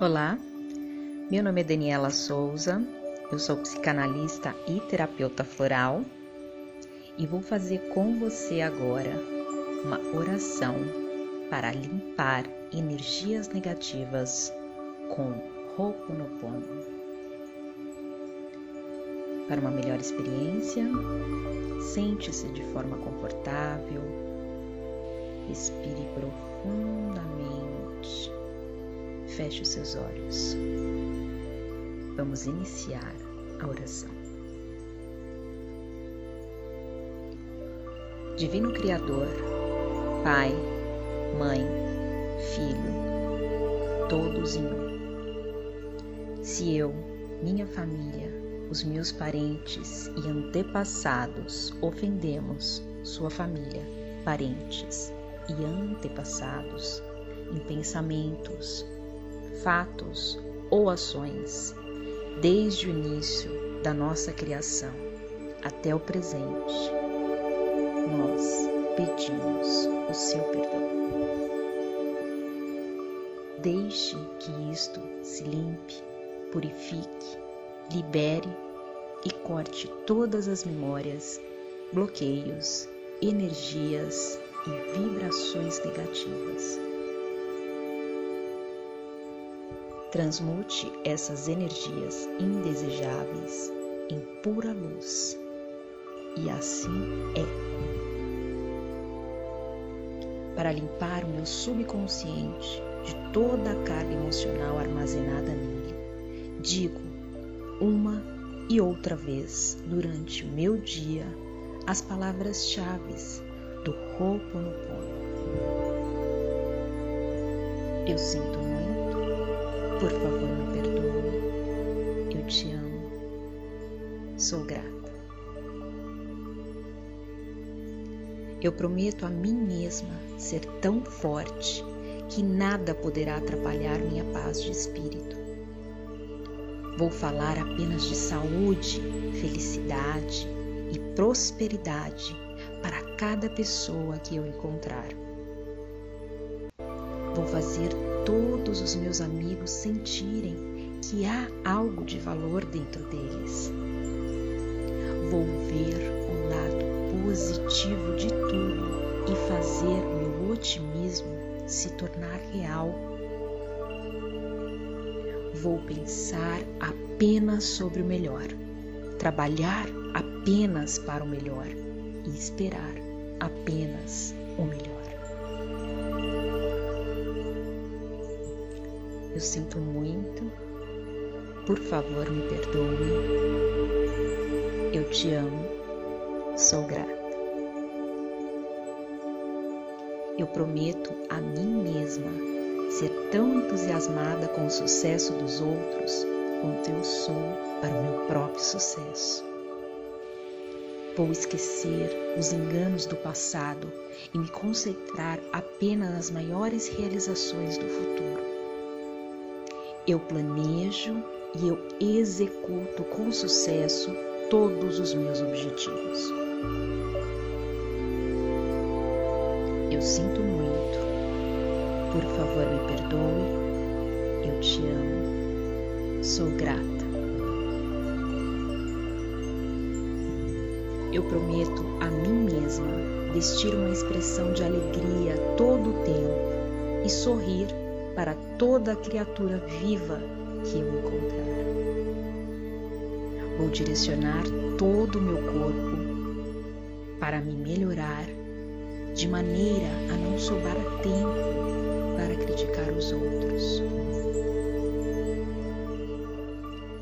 Olá, meu nome é Daniela Souza, eu sou psicanalista e terapeuta floral e vou fazer com você agora uma oração para limpar energias negativas com Ho'oponopono. Para uma melhor experiência, sente-se de forma confortável, respire profundamente, feche os seus olhos. Vamos iniciar a oração. Divino Criador, Pai, Mãe, Filho, todos em um. Se eu, minha família, os meus parentes e antepassados ofendemos sua família, parentes e antepassados em pensamentos, fatos ou ações, desde o início da nossa criação até o presente nós pedimos o seu perdão. Deixe que isto se limpe, purifique, libere e corte todas as memórias, bloqueios, energias e vibrações negativas. Transmute essas energias indesejáveis em pura luz. E assim é para limpar o meu subconsciente de toda a carga emocional armazenada nele. Digo uma e outra vez durante o meu dia as palavras-chave do Ho'oponopono. Eu sinto muito, por favor me perdoe, eu te amo, sou grata. Eu prometo a mim mesma ser tão forte que nada poderá atrapalhar minha paz de espírito. Vou falar apenas de saúde, felicidade e prosperidade para cada pessoa que eu encontrar. Vou fazer todos os meus amigos sentirem que há algo de valor dentro deles. Vou ver o lado positivo de tudo e fazer meu otimismo se tornar real. Vou pensar apenas sobre o melhor, trabalhar apenas para o melhor e esperar apenas o melhor. Eu sinto muito, por favor me perdoe. Eu te amo sou grata. Eu prometo a mim mesma ser tão entusiasmada com o sucesso dos outros quanto eu sou para o meu próprio sucesso. Vou esquecer os enganos do passado e me concentrar apenas nas maiores realizações do futuro. Eu planejo e eu executo com sucesso todos os meus objetivos. Eu sinto muito. Por favor, me perdoe. Eu te amo. Sou grata. Eu prometo a mim mesma vestir uma expressão de alegria todo o tempo e sorrir para toda criatura viva que eu encontrar. Vou direcionar todo o meu corpo para me melhorar, de maneira a não sobrar tempo para criticar os outros.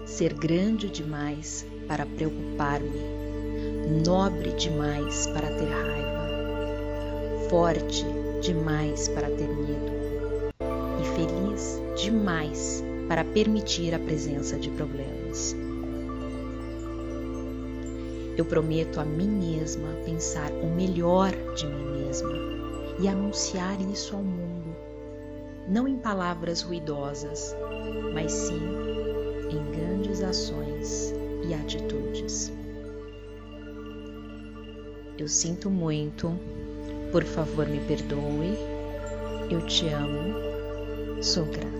Ser grande demais para preocupar-me, nobre demais para ter raiva, forte demais para ter medo feliz demais para permitir a presença de problemas. Eu prometo a mim mesma pensar o melhor de mim mesma e anunciar isso ao mundo, não em palavras ruidosas, mas sim em grandes ações e atitudes. Eu sinto muito, por favor me perdoe, eu te amo, sou grata.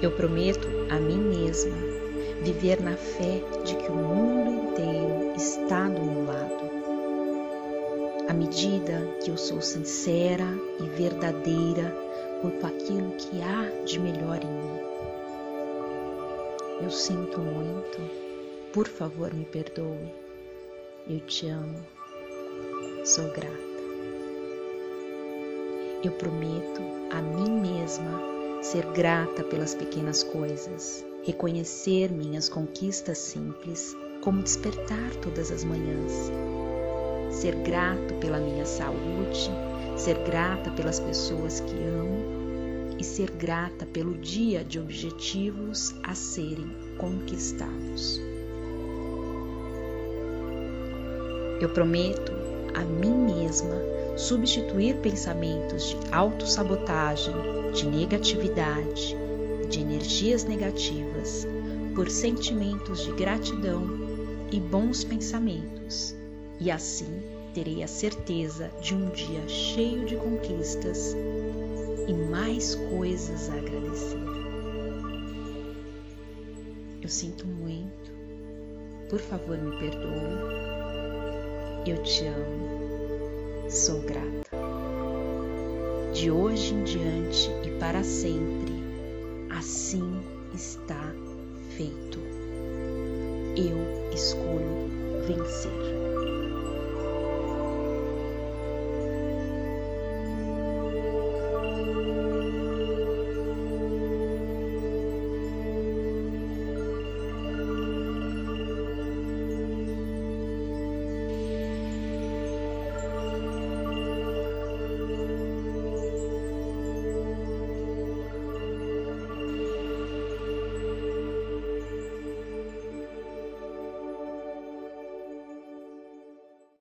Eu prometo a mim mesma viver na fé de que o mundo inteiro está do meu lado. À medida que eu sou sincera e verdadeira quanto àquilo que há de melhor em mim. Eu sinto muito, por favor me perdoe. Eu te amo, sou grata. Eu prometo a mim mesma ser grata pelas pequenas coisas, reconhecer minhas conquistas simples, como despertar todas as manhãs, ser grato pela minha saúde, ser grata pelas pessoas que amo e ser grata pelo dia de objetivos a serem conquistados. Eu prometo a mim mesma substituir pensamentos de autossabotagem, de negatividade, de energias negativas por sentimentos de gratidão e bons pensamentos, e assim terei a certeza de um dia cheio de conquistas e mais coisas a agradecer. Eu sinto muito, por favor me perdoe, eu te amo sou grata. De hoje em diante e para sempre, assim está feito. Eu escolho vencer.